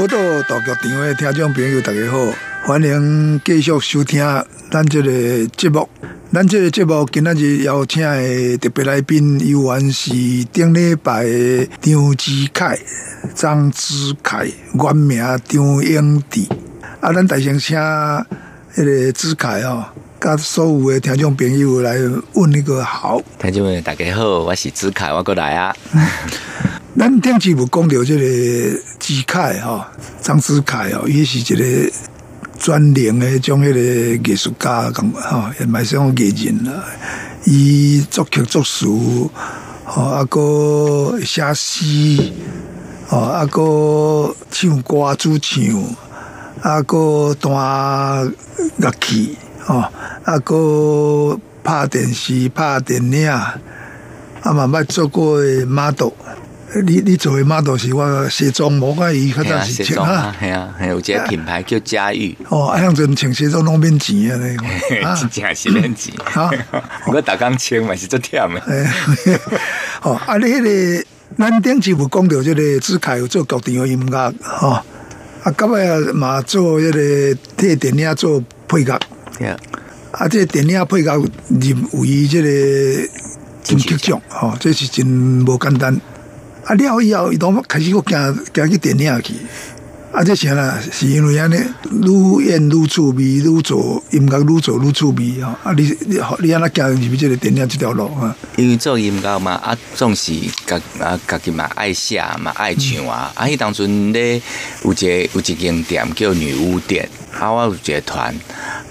报道大剧场的听众朋友，大家好，欢迎继续收听咱这个节目。咱这个节目今仔日邀请的特别来宾，有原是顶礼拜的张志凯、张志凯，原名张英弟。啊，咱大先请迄个志凯哦，甲所有的听众朋友来问一个好。听众朋友大家好，我是志凯，我过来啊。咱顶次有讲到这个之凯吼，张之凯哦，伊是一个专业的种迄个艺术家咁吼，也卖是种艺人啦。伊作曲作词，吼啊个写诗，吼啊个唱歌主唱，啊个弹乐器，吼啊个拍电视、拍电影，啊嘛捌做过 model。你你做的 model 是我西装模，啊伊较早是穿啊，系啊，系有一个品牌叫佳玉。哦，啊，样阵穿西装拢免钱啊，咧，真正是免钱。啊，我打刚穿嘛是做忝的。哦，啊，你迄个咱顶次有讲到这个志凯有做剧场音乐，吼，啊，到尾嘛做迄个替电影做配角。啊，这电影配角入围这个金曲奖，吼，这是真无简单。啊了以后，伊都开始我行行去电影去，啊，这啥啦？是因为安尼愈演愈趣味，愈做音乐愈做愈趣味吼。啊，你你你安那行入去即个电影即条路啊？因为做音乐嘛，啊，总是家啊家己嘛爱写嘛爱唱啊。啊，迄当阵咧有一个有一间店叫女巫店，啊，我有一个团，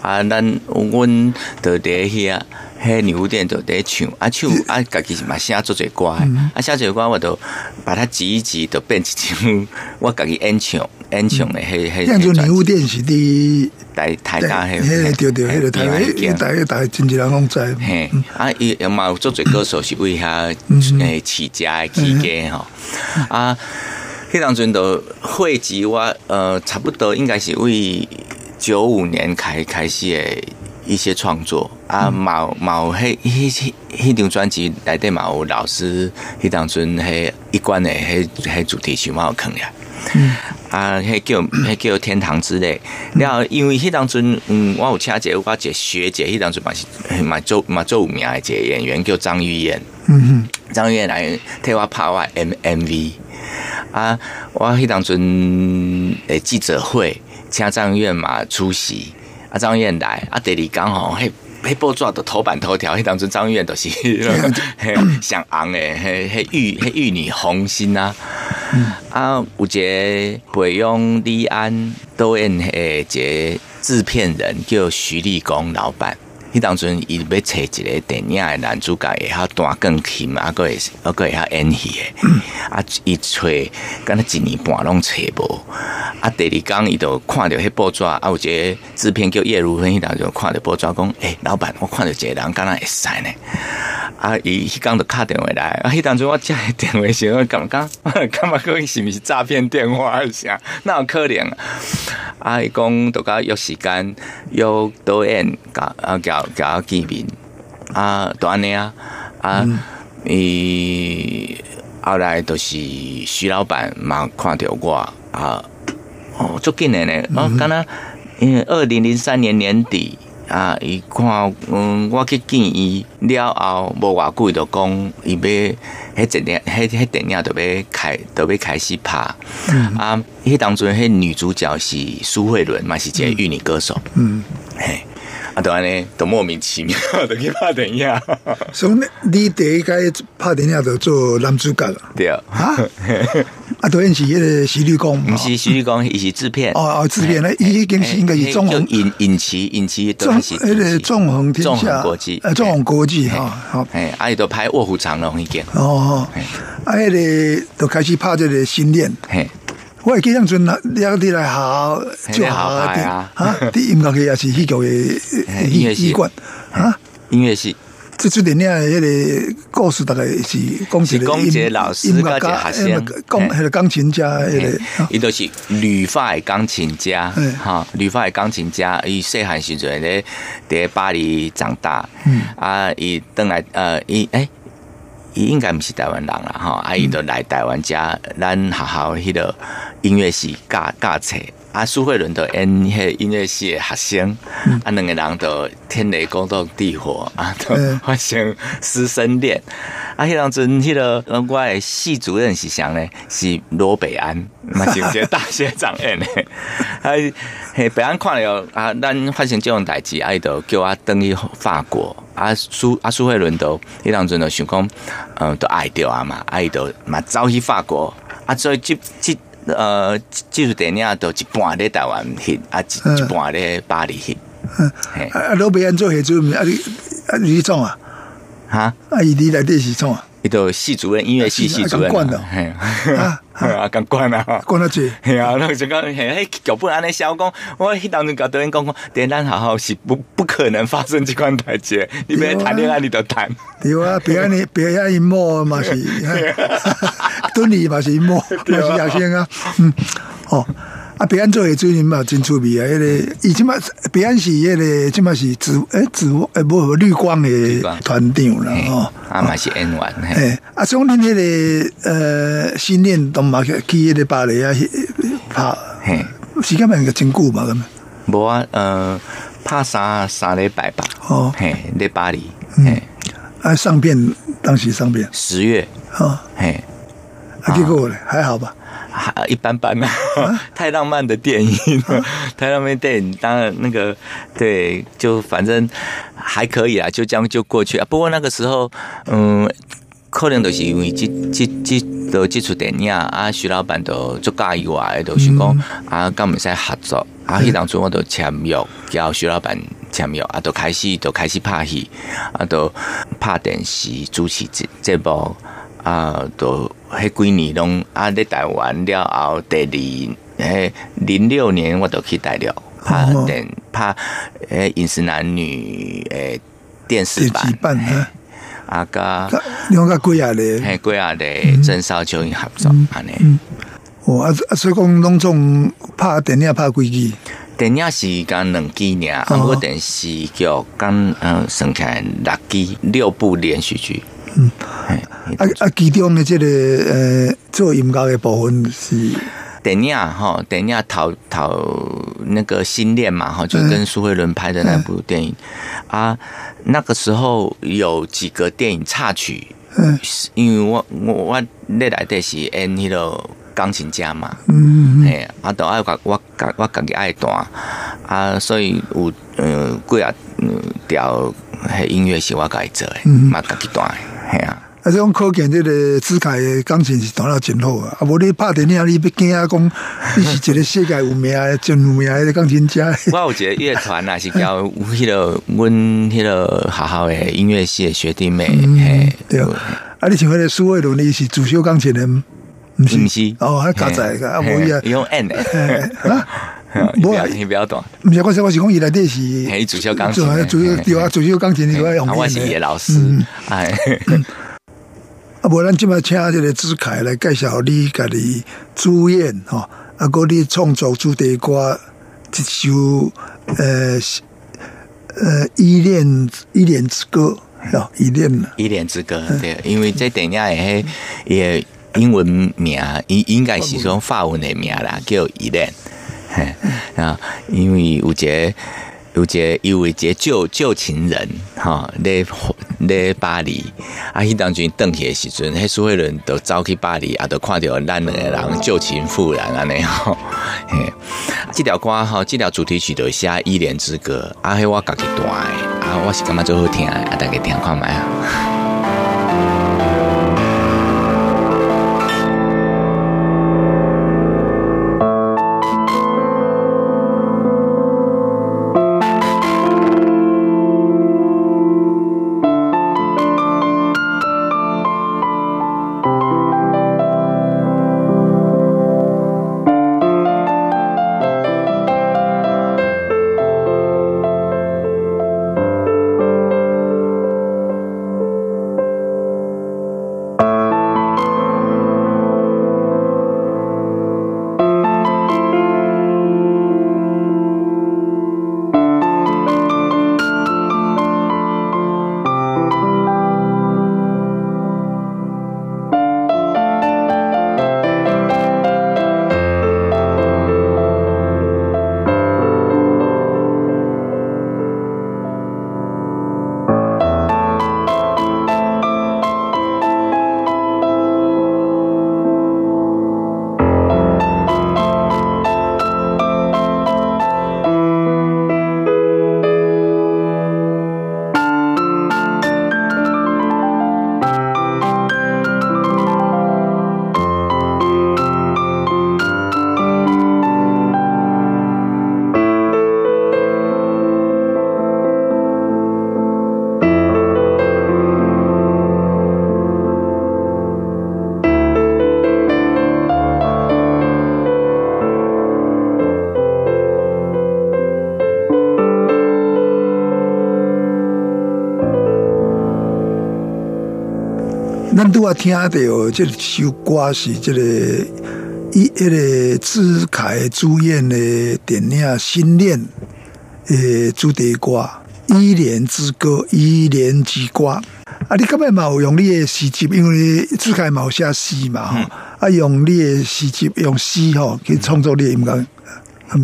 啊，咱阮伫伫遐。嘿，女巫店就伫唱，啊唱 啊，家己是嘛写做侪歌，啊写侪歌我都把它挤一挤，都变成我家己演唱演唱的迄迄。像做女巫店是伫台台大嘿，对对，迄个台湾台湾台经纪人拢在。嘿，啊伊嘛有做最歌手是为遐诶起家起家吼，啊，迄当阵都汇集我呃差不多应该是为九五年开开始诶。一些创作啊，某某迄迄迄张专辑内底嘛有老师迄当阵迄一贯的迄迄主题曲嘛有坑呀，啊，迄叫迄叫天堂之泪。然后因为迄当阵，嗯，我有请一个我一个学姐，迄当阵嘛是嘛做嘛做有名的一个演员叫张玉燕，嗯哼，张玉燕来替我拍我 M M V，啊，我迄当阵诶记者会请张玉燕嘛出席。啊，张燕来啊，第二讲吼，迄迄报纸的头版头条，迄当初张燕都是 上红诶，迄迄玉迄玉女红心啊，啊，有一个培养李安导演诶，一个制片人叫徐立功老板。迄当阵，伊要找一个电影的男主角，会晓弹钢琴，啊，个会，啊，个会晓演戏诶。啊，伊找，敢若一年半拢找无。啊，第二工伊就看着迄报纸，啊，有一个制片叫叶如芬，迄当就看着报纸讲，诶，老板，我看着一个人，敢若会使呢。啊，伊迄工就敲电话来，啊，迄当阵我接电话时，我感觉，感觉讲是毋是诈骗电话还是啥？那有可能。啊，伊讲都甲约时间，约导演，甲啊交交见面，啊，都安尼啊，啊，伊后来都是徐老板嘛看着我啊，哦，足紧的呢，哦，敢若因为二零零三年年底。啊！伊看，嗯，我去见伊了后，无偌久就讲，伊要迄一年，迄迄电影就要开，就要开始拍。啊，迄当中迄女主角是苏慧伦嘛，是一个玉女歌手。嗯，嘿，啊，都安尼都莫名其妙 的去拍电影，所以你第一届拍电影就做男主角了？对，啊，啊，导演是迄个徐立功，不是徐立功，伊是制片，哦哦，制片呢，伊已经是应该是纵横。引引旗引旗，纵迄个纵横天下。国际，呃，纵横国际哈，好，哎，啊，伊都拍卧虎藏龙一件，哦，啊，迄个都开始拍这个新恋，嘿。我会记当阵啊，两个来好就好啊！啊，啲音乐剧也是戏剧嘅音乐戏馆啊，音乐系。这出电影迄个故事大概是讲是讲杰老师个学生，讲迄个钢琴家，迄个伊都是旅发的钢琴家，哈，旅发的钢琴家，伊细汉时阵咧在巴黎长大，啊，伊登来呃，伊诶。伊应该毋是台湾人啦，吼！啊，伊就来台湾遮，咱学校迄个音乐系教教册，啊，苏慧伦就演迄音乐系的学生，啊，两个人就天雷勾动地火，啊，都发生师生恋。啊，迄当阵迄个我的系主任是谁呢？是罗北安，嘛是一个大学长演的。啊，嘿，北安看了啊，咱发生这种代志，啊，伊就叫我等于法国。啊苏啊苏慧伦都迄当阵就想讲，嗯，都爱着啊嘛，爱着嘛走去法国，啊，所以即即呃，即部电影都一半咧台湾翕，啊一一半咧巴黎翕。啊，老别安做戏做啊你啊你创啊？哈？啊伊你来底是创啊？伊都系主任，音乐系系主任。管的，啊，啊，敢管啊，管得住。系啊，那就讲，嘿，脚本安尼写讲，我迄当阵甲导演讲讲，电单好好是不不可能发生这款台阶，你别谈恋爱，你都谈。对啊，别安尼，别安尼摸嘛是，蹲你嘛是摸，嘛是亚先啊，嗯，哦。啊，别安做诶，最近嘛真出名啊！迄个伊即嘛，别安是迄个，即嘛是紫诶紫诶，无绿光诶团长啦，吼，啊嘛是演员诶。啊，像恁迄个呃，新练动嘛去迄个巴黎啊，拍，嘿，时间蛮个真久嘛，咁。无啊，呃，拍三三礼拜吧。哦，嘿，在巴黎，嘿，啊，上片当时上片十月，哦，嘿，啊，结果咧还好吧。还一般般啦，太浪漫的电影，太浪漫的电影，当然那个对，就反正还可以啊，就这样就过去啊。不过那个时候，嗯，可能都是因为这这这都接触电影啊，徐老板都做介意外，都是讲啊，跟唔使合作啊。迄当初我都签约，叫徐老板签约啊，都开始都开始拍戏啊，都拍电视主持这这部。啊，都迄几年拢啊，咧台湾了后，第二诶零六年我都去大陆拍电拍诶饮食男女诶电视版，啊个两个贵啊咧，嘿贵啊咧，郑少秋因合作安尼。哦啊啊，所以讲拢总拍电影拍几支？电影是讲两支尔，啊我电视剧讲嗯，算起来六支六部连续剧。嗯，啊啊，其中的这个呃，做音乐的部分是？电影哈，电影讨讨那个新恋嘛哈，就跟苏慧伦拍的那部电影。啊，那个时候有几个电影插曲，嗯，因为我我我那来的是演那个钢琴家嘛，嗯，哎，啊，都爱我我我自己爱弹啊，所以有呃几啊条系音乐是我自己做的，嘛自己弹。系啊，啊，这种可见这个志凯的钢琴是弹了真好啊！啊，无你拍电影，你别惊啊，讲你是一个世界有名、真有名的钢琴家。我有一个乐团啊，是叫迄个阮迄个学校的音乐系的学弟妹。嘿，对啊。啊，你像迄个苏慧伦，你是主修钢琴的，毋是？哦，还加载个啊，无伊啊，用 N 的啊。不要，你不要懂。唔是，我是我是讲，伊来底是嘿主修钢琴，主修对啊，主修钢琴你个用。我是叶老师，哎。啊，无咱今麦请这个志凯来介绍你家己主演吼，啊，个你创作主题歌一首呃呃依恋依恋之歌，哦，依恋依恋之歌，对，因为这电影也也英文名，应应该是种法文的名啦，叫依恋。啊，因为有一个有杰有一杰旧旧情人哈，咧咧巴黎，啊，迄当阵邓起的时阵，迄苏慧伦都走去巴黎，啊，都看到咱两个人旧情复燃安尼吼。嘿，这条歌吼，这条主题曲就写《依恋之歌》，啊，迄我家己弹的，啊，我是感觉最好听的，啊，大家听看卖啊。咱拄啊听到这首歌是这个一一个志凯主演的电影《新恋》诶主题歌《依恋之歌》《依恋之歌》啊，你根本嘛有用你的诗集，因为志凯冇写诗嘛，吼、啊用你的诗集用诗吼去创作你的音乐。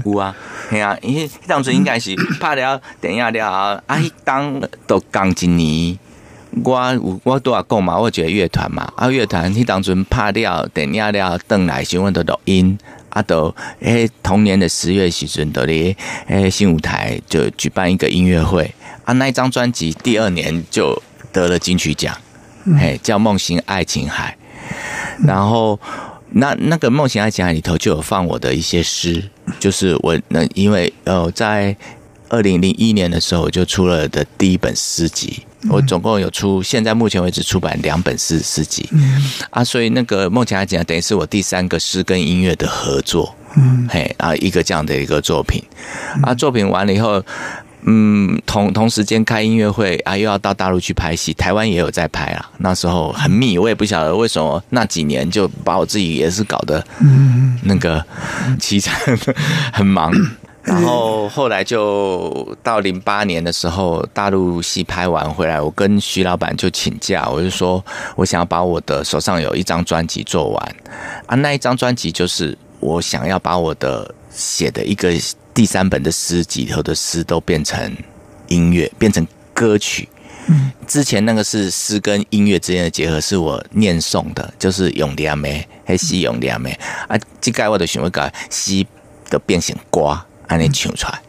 有啊，系啊，因为当初应该是拍了电影了后，啊，迄当都刚一年。我有我拄啊讲嘛，我一个乐团嘛，啊乐团迄当阵拍了电影了，转来时阮都录音，啊都诶同年的十月时阵，都咧诶新舞台就举办一个音乐会，啊那一张专辑第二年就得了金曲奖，嘿叫《梦醒爱情海》，然后那那个《梦醒爱情海》里头就有放我的一些诗，就是我那因为呃在二零零一年的时候我就出了的第一本诗集。我总共有出，现在目前为止出版两本诗诗集，啊，所以那个梦想爱情等于是我第三个诗跟音乐的合作，嗯，嘿，啊，一个这样的一个作品，啊，作品完了以后，嗯，同同时间开音乐会啊，又要到大陆去拍戏，台湾也有在拍啊，那时候很密，我也不晓得为什么那几年就把我自己也是搞得，嗯，那个凄惨，很忙。然后后来就到零八年的时候，大陆戏拍完回来，我跟徐老板就请假，我就说我想要把我的手上有一张专辑做完啊，那一张专辑就是我想要把我的写的一个第三本的诗集头的诗都变成音乐，变成歌曲。嗯，之前那个是诗跟音乐之间的结合，是我念诵的，就是用两枚，还是用两枚啊？这盖我的想要改诗的变成歌。安尼唱出来，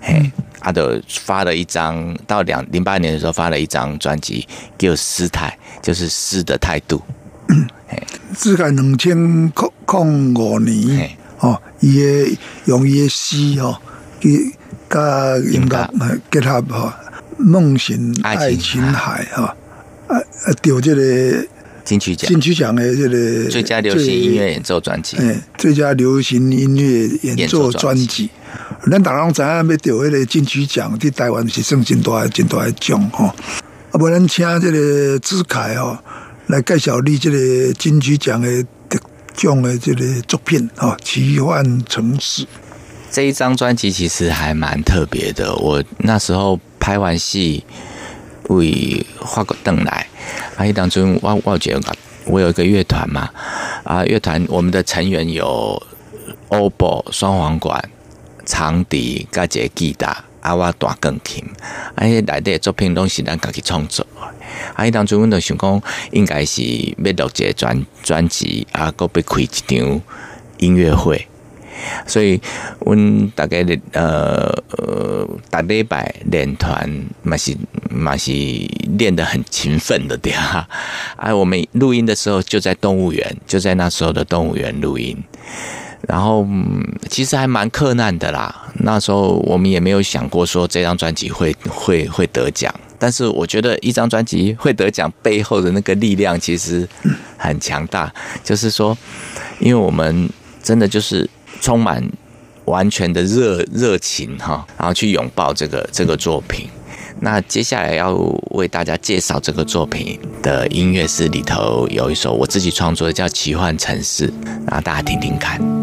嘿，阿德发了一张，到两零八年的时候发了一张专辑，叫《诗态》，就是诗的态度。嘿，自概两千零零五年，哦，伊个用伊个诗哦，去甲音乐结合哈，梦醒爱情海。哈，啊啊，丢这个金曲奖，金曲奖的这个最佳流行音乐演奏专辑，哎，最佳流行音乐演奏专辑。咱大人知影要得迄个金曲奖，伫台湾是算真大、真大奖吼。啊，无咱请这个志凯哦来介绍你这个金曲奖的得奖的这个作品哦，《奇幻城市》这一张专辑其实还蛮特别的。我那时候拍完戏，为画个凳来，啊，当中我我觉得我有一个乐团嘛，啊，乐团我们的成员有 OBO 双簧管。长笛、加一个吉他，啊，我大钢琴，啊，迄内底的作品拢是咱家己创作的。啊，迄当初阮就想讲，应该是要录一个专专辑，啊，搁要开一场音乐会。所以，阮大概呃呃，逐礼拜练团嘛是嘛是练得很勤奋的对啊。哎，我们录音的时候就在动物园，就在那时候的动物园录音。然后其实还蛮困难的啦。那时候我们也没有想过说这张专辑会会会得奖。但是我觉得一张专辑会得奖背后的那个力量其实很强大。就是说，因为我们真的就是充满完全的热热情哈，然后去拥抱这个这个作品。那接下来要为大家介绍这个作品的音乐是里头有一首我自己创作的叫《奇幻城市》，然后大家听听看。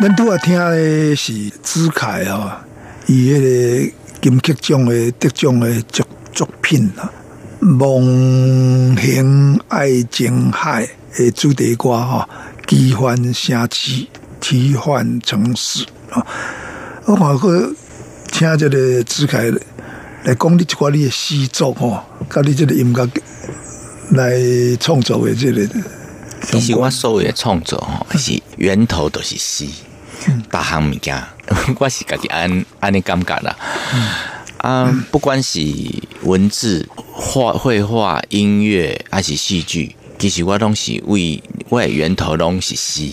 咱拄啊听的是子凯啊，伊迄个金曲奖的得奖的作作品啊，《梦行爱情海》的主题歌哈，奇幻城市，奇幻城市啊。我看过听这个子凯来讲你一寡你的诗作吼，甲你这个音乐来创作的这个。其实我所有的创作吼，是源头都是诗。大项物件，我是家己安安尼感觉啦。啊，不管是文字、画、绘画、音乐，还是戏剧，其实我拢是为我的源头拢是诗。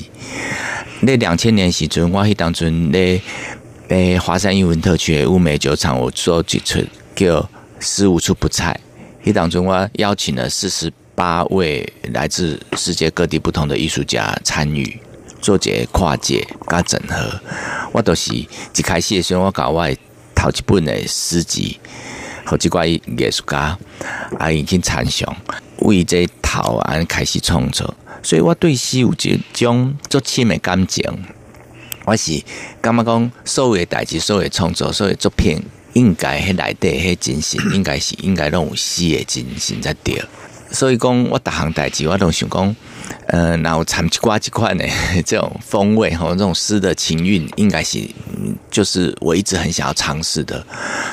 那两千年时阵，我迄当阵咧，诶，华山英文特区的乌梅酒厂，我做一出叫诗无处不在。迄当中，我邀请了四十八位来自世界各地不同的艺术家参与。做一个跨界加整合，我都是一开始的时候，我搞我头一本的诗集，好几挂艺术家啊已经参详为这头安开始创作，所以我对诗有一种足深的感情。我是感觉讲所有的代志，所有创作，所有作品，应该迄内底迄精神，应该是应该拢有诗的精神才对。所以讲，我逐项代志，我都想讲。呃，然后产瓜几块呢？这种风味和这种诗的情韵，应该是就是我一直很想要尝试的。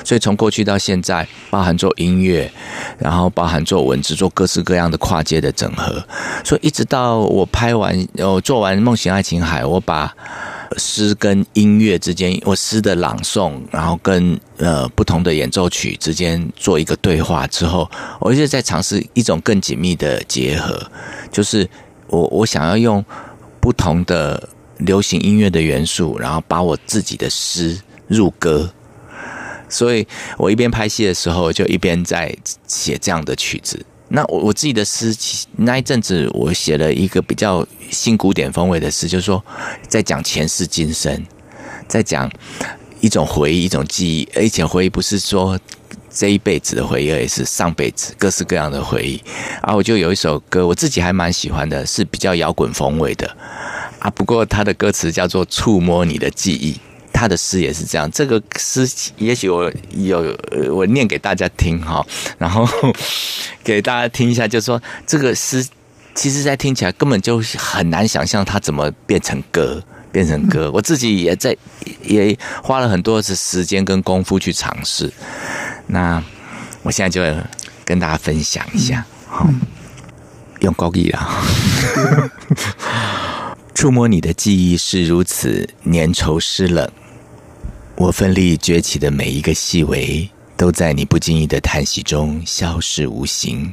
所以从过去到现在，包含做音乐，然后包含做文字，做各式各样的跨界的整合。所以一直到我拍完，我做完《梦醒爱琴海》，我把诗跟音乐之间，我诗的朗诵，然后跟呃不同的演奏曲之间做一个对话之后，我一直在尝试一种更紧密的结合，就是。我我想要用不同的流行音乐的元素，然后把我自己的诗入歌，所以我一边拍戏的时候，就一边在写这样的曲子。那我我自己的诗，那一阵子我写了一个比较新古典风味的诗，就是说在讲前世今生，在讲一种回忆，一种记忆。而且回忆不是说。这一辈子的回忆也是上辈子各式各样的回忆啊！我就有一首歌，我自己还蛮喜欢的，是比较摇滚风味的啊。不过他的歌词叫做“触摸你的记忆”，他的诗也是这样。这个诗也许我有我念给大家听哈，然后 给大家听一下，就说这个诗其实，在听起来根本就很难想象它怎么变成歌，变成歌。我自己也在也花了很多的时间跟功夫去尝试。那我现在就跟大家分享一下，好，用高义啦。触摸你的记忆是如此粘稠湿冷，我奋力崛起的每一个细微，都在你不经意的叹息中消逝无形。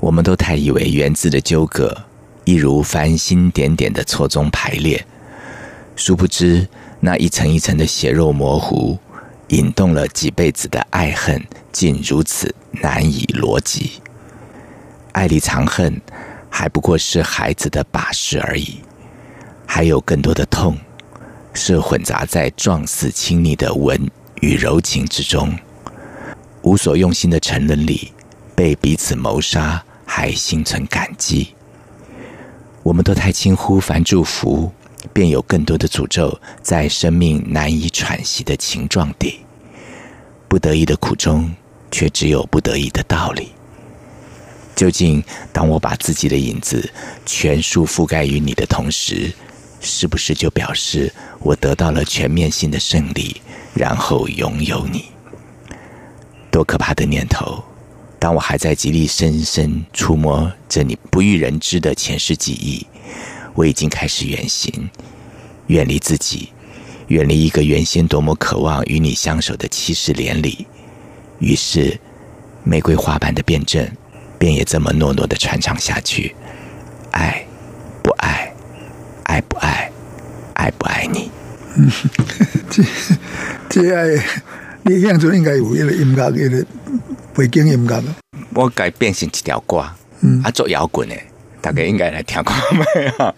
我们都太以为源自的纠葛，一如繁星点点的错综排列，殊不知那一层一层的血肉模糊。引动了几辈子的爱恨，竟如此难以逻辑。爱里藏恨，还不过是孩子的把式而已。还有更多的痛，是混杂在状似亲昵的吻与柔情之中。无所用心的沉沦里，被彼此谋杀，还心存感激。我们都太轻忽凡祝福。便有更多的诅咒，在生命难以喘息的情状底，不得已的苦衷，却只有不得已的道理。究竟，当我把自己的影子全数覆盖于你的同时，是不是就表示我得到了全面性的胜利，然后拥有你？多可怕的念头！当我还在极力深深触摸着你不欲人知的前世记忆。我已经开始远行，远离自己，远离一个原先多么渴望与你相守的七十连理。于是，玫瑰花瓣的辩证，便也这么诺诺的传唱下去。爱，不爱，爱不爱，爱不爱你？嗯，这这爱，你样子应该有一个音乐，一个背景音乐。我改变成一条歌，嗯，啊，做摇滚的。大家应该来听看麦啊？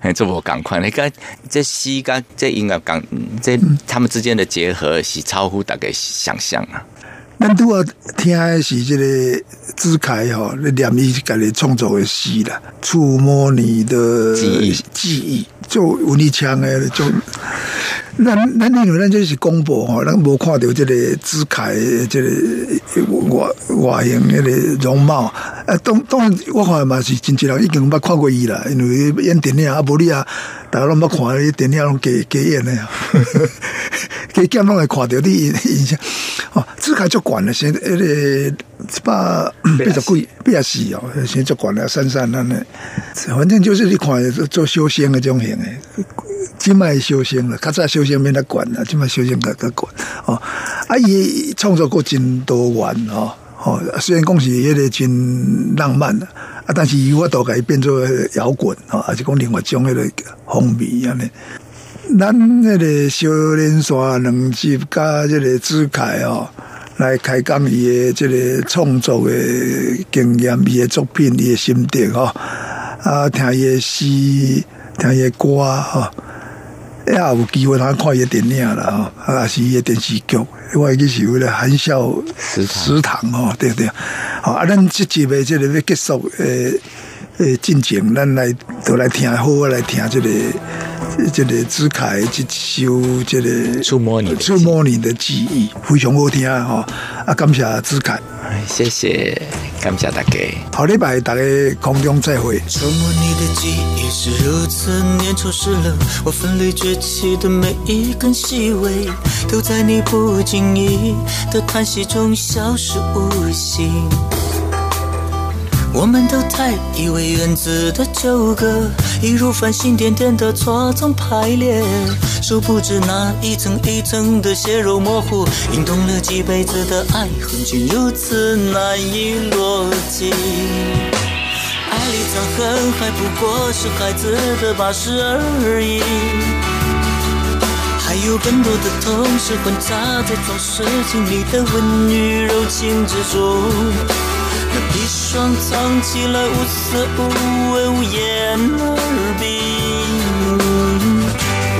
哎，这我赶快，你看这西跟这音乐港，这他们之间的结合是超乎大家想象啊。咱拄啊听的是这个志凯吼，你念伊家己创作的诗啦，触摸你的记忆记忆，就有力腔的，就咱咱因为咱这是公布吼，咱无看到这个志凯这个外外形那个容貌。啊，当当然，我看嘛是真侪人已经捌看过伊啦，因为演电影啊，无你啊，大家拢捌看伊电影拢加加演的啊，加减拢会看到你印印象。哦，志凯足悬了，现在迄个一百八十几、八十四哦，现在足悬了，珊珊咱的，反正就是你看做修仙的这种型的。即卖修仙了，较早修仙免得管啦，即卖修仙较较管哦。啊，伊创作过真多元哦，哦，虽然讲是迄个真浪漫的啊，但是伊我都甲伊变做摇滚哦，还是讲另外一种迄个风味安尼。咱迄个小林山两集加即个志凯哦，来开讲伊的即个创作的经验，伊的作品，伊的心得哦，啊，听伊的诗，听伊的歌吼。也有机会通看伊电影啦，吼，啊是伊的电视剧，我会记是为了含笑食堂食堂吼，对对，好啊，咱即集的即个要结束诶诶进程，咱来都来听，好好来听即个即个子凯即首这个触摸你触摸你的记忆，非常好听哈，啊，感谢子凯，哎谢谢，感谢大家。好礼拜大家空中再会。触摸你的记忆是如此粘稠湿冷，我奋力崛起的每一根细微，都在你不经意的叹息中消失无形。我们都太以为原子的纠葛，一如繁星点点的错综排列，殊不知那一层一层的血肉模糊，映动了几辈子的爱恨，竟如此难以逻辑。爱里藏恨，还不过是孩子的把式而已。还有更多的痛是混杂在总是经历的温与柔情之中。那砒霜藏起来无色无味无言而冰，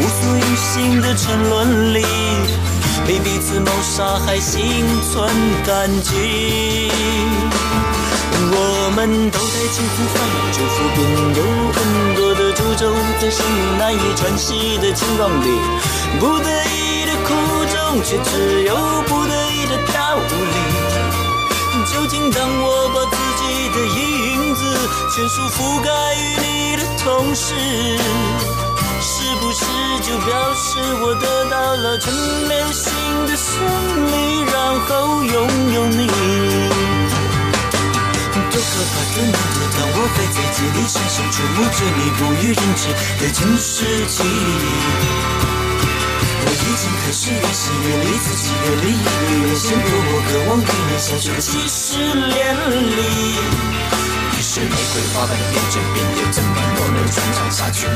无所有形的沉沦里，被彼此谋杀还心存感激。我们都在经历翻祝福，便有很多的诅咒，在生命难以喘息的情况里，不得已的苦衷，却只有不得已的道理。究竟当我把自己的影子全数覆盖于你的同时，是不是就表示我得到了全面性的胜利，然后拥有你？多可怕的难度！当我还在极力伸手触摸着你不为人知的真实记忆。我已经开始越写越离自己越离一个越陷入我渴望与你相处的几十年里。于是玫瑰花瓣变成变又怎么能能传唱下去？爱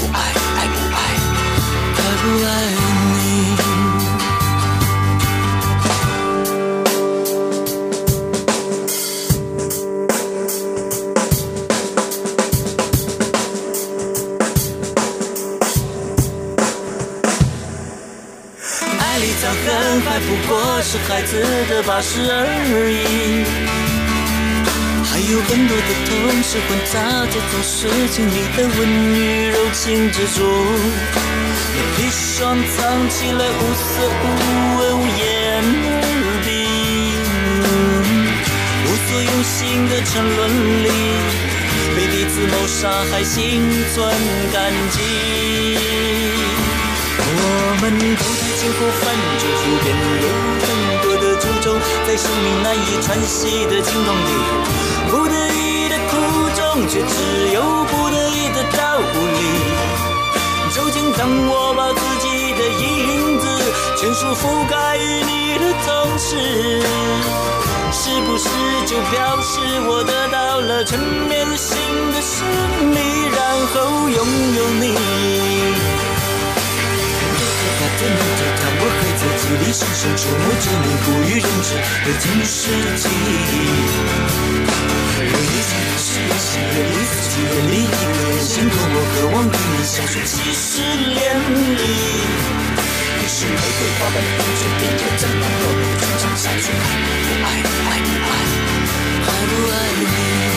不爱？爱不爱？爱不爱不过是孩子的把式而已。还有很多的痛是混杂在总是经历的温与柔情之中。那砒霜藏起来无色无味无言而冰，无所用心的沉沦里，被彼此谋杀还心存感激。我们都在经过翻着书，便有更多的诅咒，在生命难以喘息的情况里，不得已的苦衷，却只有不得已的道理。究竟当我把自己的影子全数覆盖于你的同时，是不是就表示我得到了全面性的胜利，然后拥有你？多可怕的难度！当我还在极力伸手触摸着你不为人知的真实记忆。我已经开始越写越离自己越离一个人陷入我渴望与你相处几十年里。你是玫瑰花瓣的一句点点，怎么落入全场下去？爱不爱？爱不爱？爱不爱你？